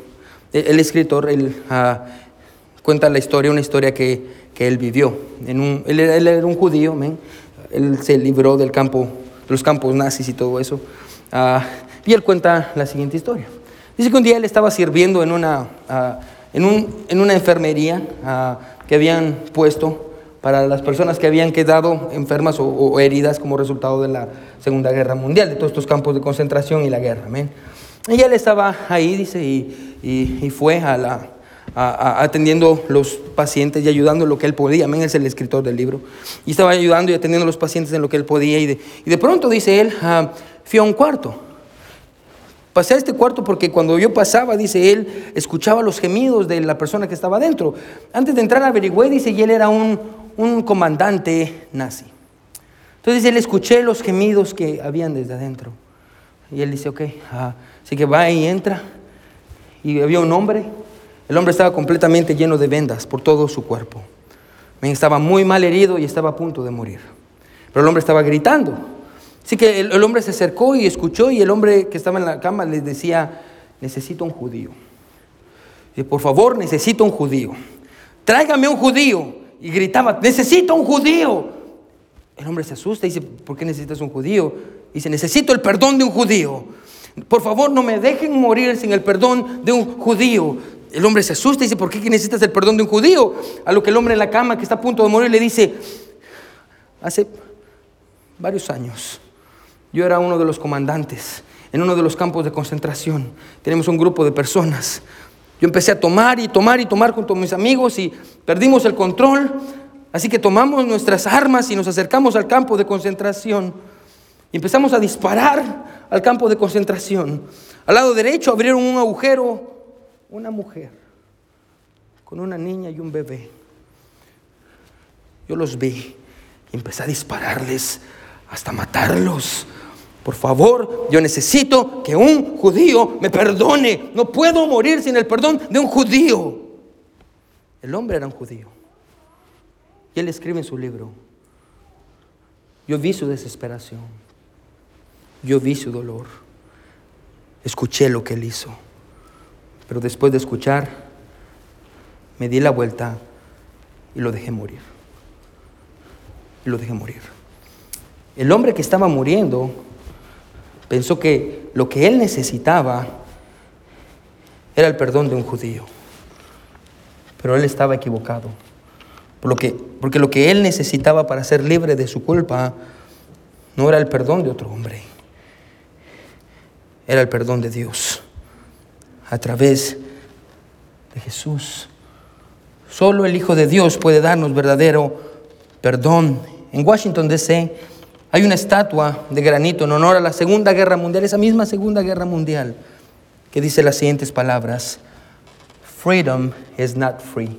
E, el, escritor él, ah, cuenta la historia, una historia que, él vivió. En un, él, era un judío, él se libró del campo, de los campos nazis y todo eso. Ah, y él cuenta la siguiente historia. Dice que un día él estaba sirviendo en una, ah, en, un, en una enfermería ah, que habían puesto para las personas que habían quedado enfermas o, heridas como resultado de la Segunda Guerra Mundial, de todos estos campos de concentración y la guerra. Y él estaba ahí, dice, y, y, fue a la, atendiendo los pacientes y ayudando en lo que él podía. Amén, es el escritor del libro. Y estaba ayudando y atendiendo a los pacientes en lo que él podía. Y de, y de pronto, dice él, uh, fui a un cuarto. Pasé a este cuarto porque cuando yo pasaba, dice él, escuchaba los gemidos de la persona que estaba adentro. Antes de entrar averigüé, dice, y él era un, un comandante nazi. Entonces él escuché los gemidos que habían desde adentro. Y él dice, ok, ah, así que va y entra. Y había un hombre. El hombre estaba completamente lleno de vendas por todo su cuerpo. Estaba muy mal herido y estaba a punto de morir. Pero el hombre estaba gritando. Así que el, hombre se acercó y escuchó y el hombre que estaba en la cama le decía, necesito un judío. Y por favor, necesito un judío. Tráigame un judío. Y gritaba, necesito un judío. El hombre se asusta y dice, ¿por qué necesitas un judío? dice, necesito el perdón de un judío. Por favor, no me dejen morir sin el perdón de un judío. El hombre se asusta y dice, ¿por qué necesitas el perdón de un judío? A lo que el hombre en la cama que está a punto de morir le dice, hace varios años yo era uno de los comandantes en uno de los campos de concentración. Tenemos un grupo de personas. Yo empecé a tomar y tomar y tomar junto a mis amigos y perdimos el control Así que tomamos nuestras armas y nos acercamos al campo de concentración y empezamos a disparar al campo de concentración. Al lado derecho abrieron un agujero una mujer con una niña y un bebé. Yo los vi y empecé a dispararles hasta matarlos. Por favor, yo necesito que un judío me perdone. No puedo morir sin el perdón de un judío. El hombre era un judío. Y él escribe en su libro, yo vi su desesperación, yo vi su dolor, escuché lo que él hizo, pero después de escuchar, me di la vuelta y lo dejé morir. Y lo dejé morir. El hombre que estaba muriendo pensó que lo que él necesitaba era el perdón de un judío, pero él estaba equivocado porque lo que él necesitaba para ser libre de su culpa no era el perdón de otro hombre, era el perdón de Dios a través de Jesús. Solo el Hijo de Dios puede darnos verdadero perdón. En Washington, D.C., hay una estatua de granito en honor a la Segunda Guerra Mundial, esa misma Segunda Guerra Mundial, que dice las siguientes palabras, Freedom is not free.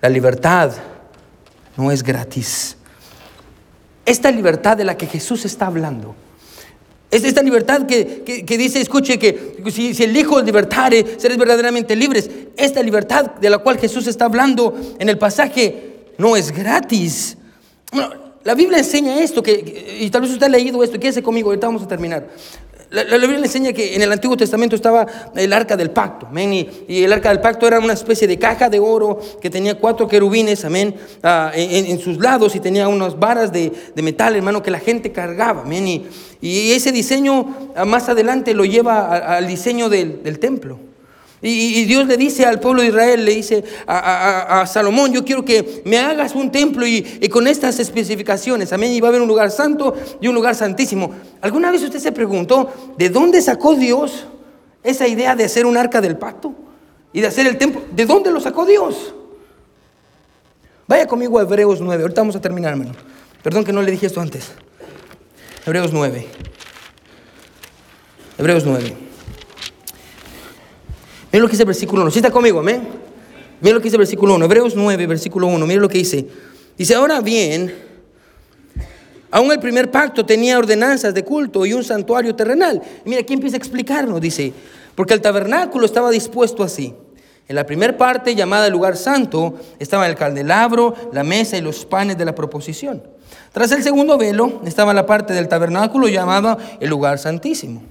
La libertad no es gratis. Esta libertad de la que Jesús está hablando, es esta libertad que, dice, escuche, que si, el Hijo libertare, seréis verdaderamente libres. Esta libertad de la cual Jesús está hablando en el pasaje no es gratis. la Biblia enseña esto, que, y tal vez usted ha leído esto, quédese conmigo, ahorita vamos a terminar. La, Biblia enseña que en el Antiguo Testamento estaba el arca del pacto, amén. Y, el arca del pacto era una especie de caja de oro que tenía cuatro querubines, amén, ah, en, sus lados y tenía unas varas de, metal, hermano, que la gente cargaba, amén. Y, ese diseño ah, más adelante lo lleva al diseño del templo. Y, Dios le dice al pueblo de Israel, le dice a, Salomón, yo quiero que me hagas un templo y, con estas especificaciones, amén, y va a haber un lugar santo y un lugar santísimo. ¿Alguna vez usted se preguntó de dónde sacó Dios esa idea de hacer un arca del pacto y de hacer el templo? ¿De dónde lo sacó Dios? Vaya conmigo a Hebreos 9, ahorita vamos a terminar, hermano. Perdón que no le dije esto antes. Hebreos 9. Hebreos 9. Mira lo que dice el versículo 1. ¿Sí está conmigo? Amén. Mira lo que dice el versículo 1. Hebreos 9, versículo 1. Mira lo que dice. Dice, ahora bien, aún el primer pacto tenía ordenanzas de culto y un santuario terrenal. mira, aquí empieza a explicarnos. Dice, porque el tabernáculo estaba dispuesto así. En la primera parte, llamada el lugar santo, estaba el candelabro, la mesa y los panes de la proposición. Tras el segundo velo estaba la parte del tabernáculo llamada el lugar santísimo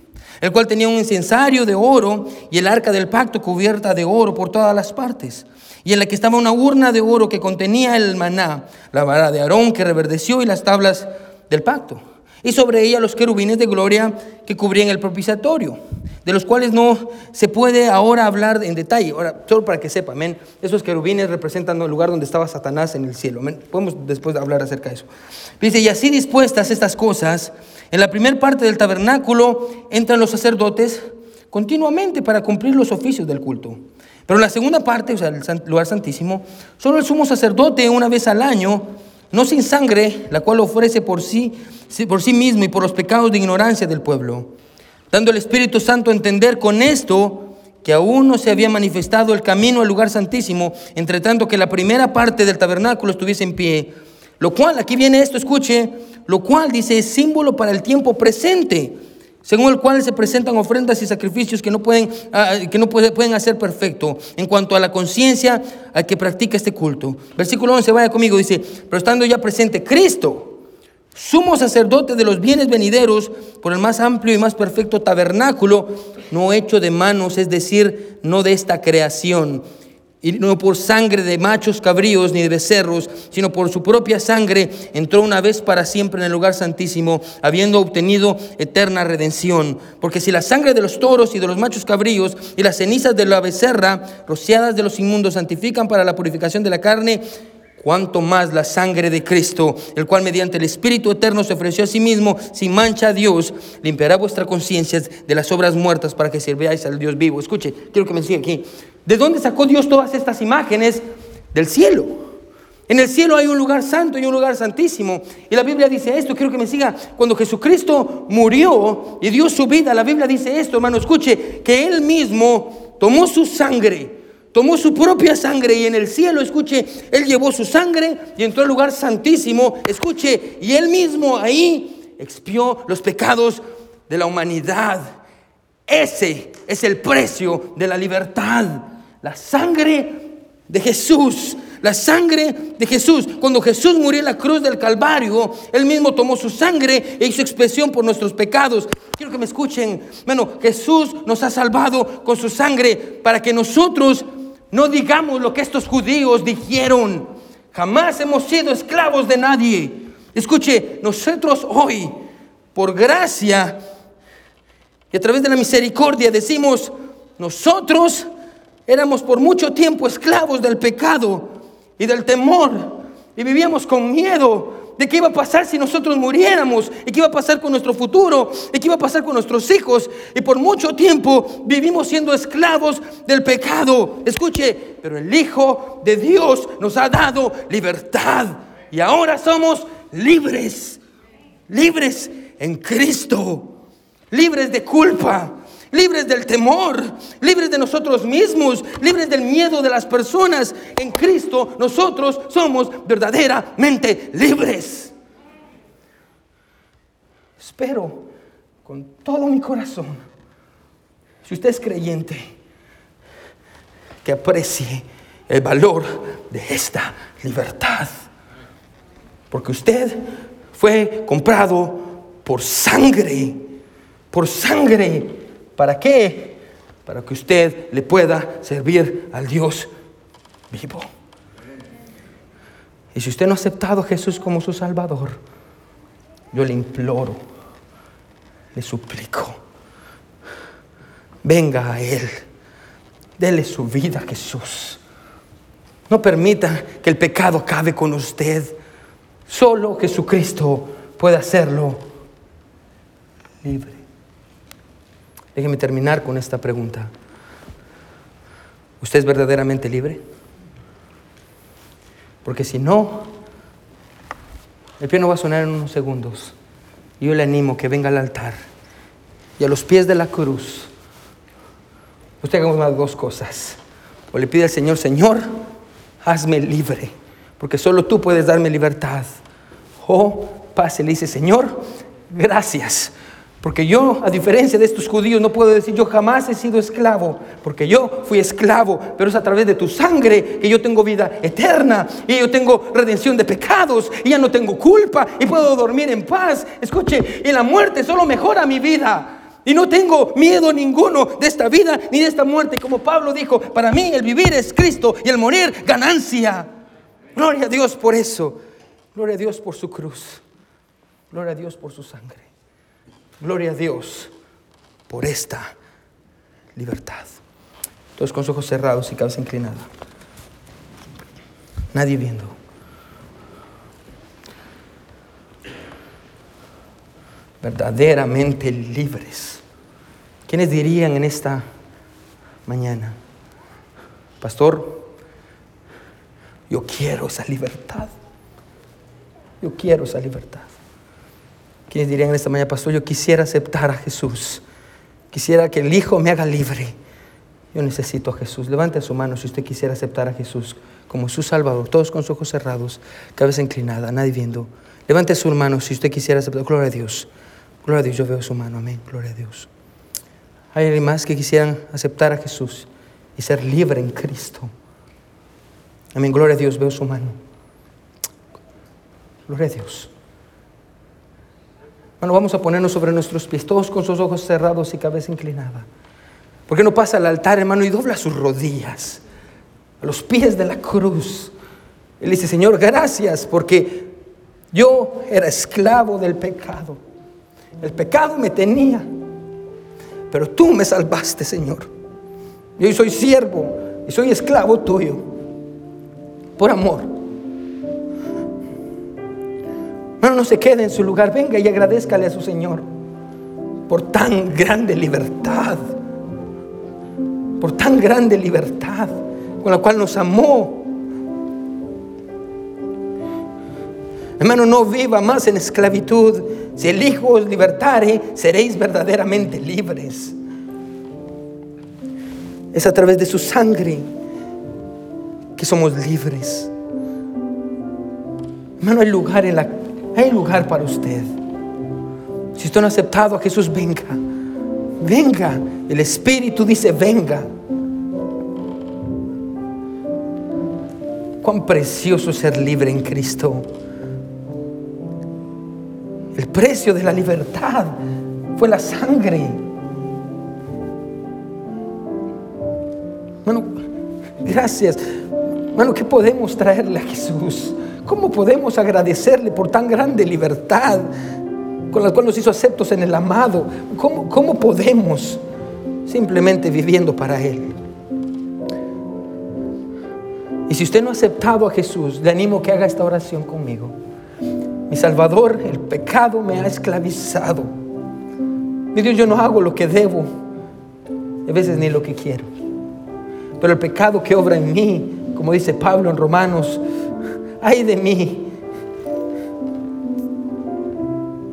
el cual tenía un incensario de oro y el arca del pacto cubierta de oro por todas las partes, y en la que estaba una urna de oro que contenía el maná, la vara de Aarón que reverdeció y las tablas del pacto, y sobre ella los querubines de gloria que cubrían el propiciatorio, de los cuales no se puede ahora hablar en detalle. Ahora, solo para que sepa, amén, esos querubines representan el lugar donde estaba Satanás en el cielo. Podemos después hablar acerca de eso. Dice, y así dispuestas estas cosas, en la primera parte del tabernáculo entran los sacerdotes continuamente para cumplir los oficios del culto. Pero en la segunda parte, o sea, el lugar santísimo, solo el sumo sacerdote una vez al año, no sin sangre, la cual ofrece por sí, por sí mismo y por los pecados de ignorancia del pueblo, dando el Espíritu Santo a entender con esto que aún no se había manifestado el camino al lugar santísimo, entre tanto que la primera parte del tabernáculo estuviese en pie. Lo cual, aquí viene esto, escuche, lo cual dice es símbolo para el tiempo presente, según el cual se presentan ofrendas y sacrificios que no pueden, ah, que no pueden hacer perfecto en cuanto a la conciencia al que practica este culto. Versículo 11, vaya conmigo, dice, pero estando ya presente Cristo, sumo sacerdote de los bienes venideros por el más amplio y más perfecto tabernáculo, no hecho de manos, es decir, no de esta creación, y no por sangre de machos cabríos ni de becerros, sino por su propia sangre, entró una vez para siempre en el lugar santísimo, habiendo obtenido eterna redención. Porque si la sangre de los toros y de los machos cabríos y las cenizas de la becerra, rociadas de los inmundos, santifican para la purificación de la carne, cuanto más la sangre de Cristo, el cual mediante el Espíritu Eterno se ofreció a sí mismo sin mancha a Dios, limpiará vuestra conciencia de las obras muertas para que sirváis al Dios vivo. Escuche, quiero que me siga aquí. ¿De dónde sacó Dios todas estas imágenes? Del cielo. En el cielo hay un lugar santo y un lugar santísimo. Y la Biblia dice esto, quiero que me siga. Cuando Jesucristo murió y dio su vida, la Biblia dice esto, hermano, escuche, que Él mismo tomó su sangre tomó su propia sangre y en el cielo, escuche, Él llevó su sangre y entró al lugar santísimo, escuche, y Él mismo ahí expió los pecados de la humanidad. Ese es el precio de la libertad, la sangre de Jesús. La sangre de Jesús. Cuando Jesús murió en la cruz del Calvario, Él mismo tomó su sangre e hizo expresión por nuestros pecados. Quiero que me escuchen. Bueno, Jesús nos ha salvado con su sangre para que nosotros no digamos lo que estos judíos dijeron. Jamás hemos sido esclavos de nadie. Escuche, nosotros hoy, por gracia y a través de la misericordia, decimos, nosotros éramos por mucho tiempo esclavos del pecado y del temor y vivíamos con miedo de qué iba a pasar si nosotros muriéramos, y qué iba a pasar con nuestro futuro, y qué iba a pasar con nuestros hijos. Y por mucho tiempo vivimos siendo esclavos del pecado. Escuche, pero el Hijo de Dios nos ha dado libertad. Y ahora somos libres, libres en Cristo, libres de culpa libres del temor, libres de nosotros mismos, libres del miedo de las personas. En Cristo nosotros somos verdaderamente libres. Espero con todo mi corazón, si usted es creyente, que aprecie el valor de esta libertad. Porque usted fue comprado por sangre, por sangre ¿Para qué? Para que usted le pueda servir al Dios vivo. Y si usted no ha aceptado a Jesús como su Salvador, yo le imploro, le suplico, venga a Él, dele su vida a Jesús. No permita que el pecado acabe con usted. Solo Jesucristo puede hacerlo libre. Déjeme terminar con esta pregunta. ¿Usted es verdaderamente libre? Porque si no, el piano va a sonar en unos segundos. Yo le animo que venga al altar y a los pies de la cruz. Usted haga más dos cosas. O le pide al Señor, Señor, hazme libre, porque solo tú puedes darme libertad. O pase y le dice, Señor, gracias porque yo, a diferencia de estos judíos, no puedo decir yo jamás he sido esclavo, porque yo fui esclavo, pero es a través de tu sangre que yo tengo vida eterna y yo tengo redención de pecados y ya no tengo culpa y puedo dormir en paz. Escuche, y la muerte solo mejora mi vida. Y no tengo miedo ninguno de esta vida ni de esta muerte. Como Pablo dijo, para mí el vivir es Cristo y el morir ganancia. Gloria a Dios por eso. Gloria a Dios por su cruz. Gloria a Dios por su sangre. Gloria a Dios por esta libertad. Todos con ojos cerrados y cabeza inclinada. Nadie viendo. Verdaderamente libres. ¿Quiénes dirían en esta mañana, Pastor, yo quiero esa libertad? Yo quiero esa libertad. ¿Quiénes dirían en esta mañana, pastor, yo quisiera aceptar a Jesús? Quisiera que el Hijo me haga libre. Yo necesito a Jesús. Levante su mano si usted quisiera aceptar a Jesús como su Salvador. Todos con sus ojos cerrados, cabeza inclinada, nadie viendo. Levante su mano si usted quisiera aceptar. Gloria a Dios. Gloria a Dios. Yo veo su mano. Amén. Gloria a Dios. ¿Hay alguien más que quisieran aceptar a Jesús y ser libre en Cristo? Amén. Gloria a Dios. Veo su mano. Gloria a Dios. Bueno, vamos a ponernos sobre nuestros pies, todos con sus ojos cerrados y cabeza inclinada. ¿Por qué no pasa al altar, hermano, y dobla sus rodillas a los pies de la cruz? Él dice, Señor, gracias porque yo era esclavo del pecado. El pecado me tenía, pero tú me salvaste, Señor. Yo soy siervo y soy esclavo tuyo, por amor. Hermano, no se quede en su lugar, venga y agradezcale a su Señor por tan grande libertad, por tan grande libertad con la cual nos amó. Hermano, no viva más en esclavitud. Si el Hijo os libertare, seréis verdaderamente libres. Es a través de su sangre que somos libres. Hermano, hay lugar en la hay lugar para usted. Si usted no ha aceptado a Jesús, venga. Venga. El Espíritu dice, venga. Cuán precioso ser libre en Cristo. El precio de la libertad fue la sangre. Bueno, gracias. Bueno, ¿qué podemos traerle a Jesús? ¿Cómo podemos agradecerle por tan grande libertad con la cual nos hizo aceptos en el amado? ¿Cómo, cómo podemos? Simplemente viviendo para Él. Y si usted no ha aceptado a Jesús, le animo a que haga esta oración conmigo. Mi Salvador, el pecado me ha esclavizado. Mi Dios, yo no hago lo que debo, a veces ni lo que quiero. Pero el pecado que obra en mí, como dice Pablo en Romanos, ay de mí.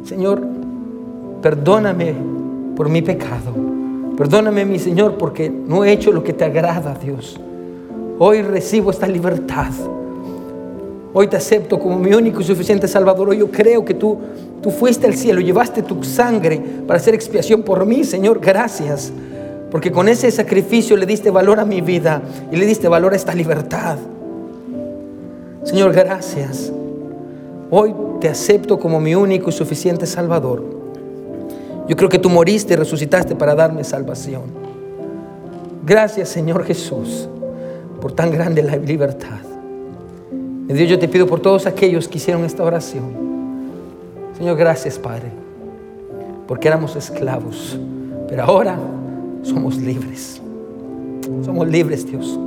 Señor, perdóname por mi pecado. Perdóname, mi Señor, porque no he hecho lo que te agrada, Dios. Hoy recibo esta libertad. Hoy te acepto como mi único y suficiente Salvador. Hoy yo creo que tú, tú fuiste al cielo, llevaste tu sangre para hacer expiación por mí, Señor. Gracias. Porque con ese sacrificio le diste valor a mi vida y le diste valor a esta libertad. Señor, gracias. Hoy te acepto como mi único y suficiente Salvador. Yo creo que tú moriste y resucitaste para darme salvación. Gracias, Señor Jesús, por tan grande la libertad. Dios, yo te pido por todos aquellos que hicieron esta oración. Señor, gracias, Padre, porque éramos esclavos, pero ahora somos libres. Somos libres, Dios.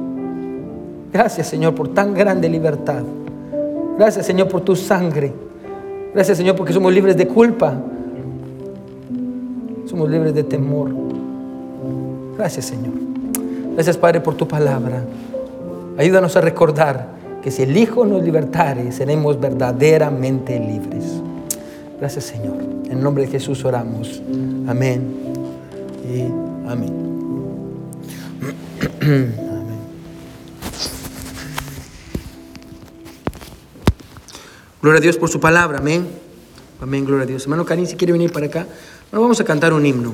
Gracias, Señor, por tan grande libertad. Gracias, Señor, por tu sangre. Gracias, Señor, porque somos libres de culpa. Somos libres de temor. Gracias, Señor. Gracias, Padre, por tu palabra. Ayúdanos a recordar que si el Hijo nos libertare, seremos verdaderamente libres. Gracias, Señor. En nombre de Jesús oramos. Amén y amén. Gloria a Dios por su palabra, amén. Amén, gloria a Dios. Hermano Karim, si quiere venir para acá, bueno, vamos a cantar un himno.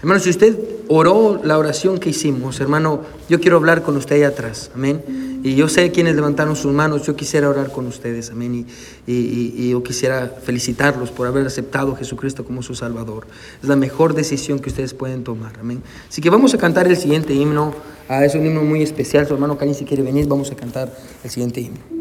Hermano, si usted oró la oración que hicimos, hermano, yo quiero hablar con usted ahí atrás, amén. Y yo sé quienes levantaron sus manos, yo quisiera orar con ustedes, amén. Y, y, y, yo quisiera felicitarlos por haber aceptado a Jesucristo como su Salvador. Es la mejor decisión que ustedes pueden tomar, amén. Así que vamos a cantar el siguiente himno. Ah, es un himno muy especial. Hermano Karim, si quiere venir, vamos a cantar el siguiente himno.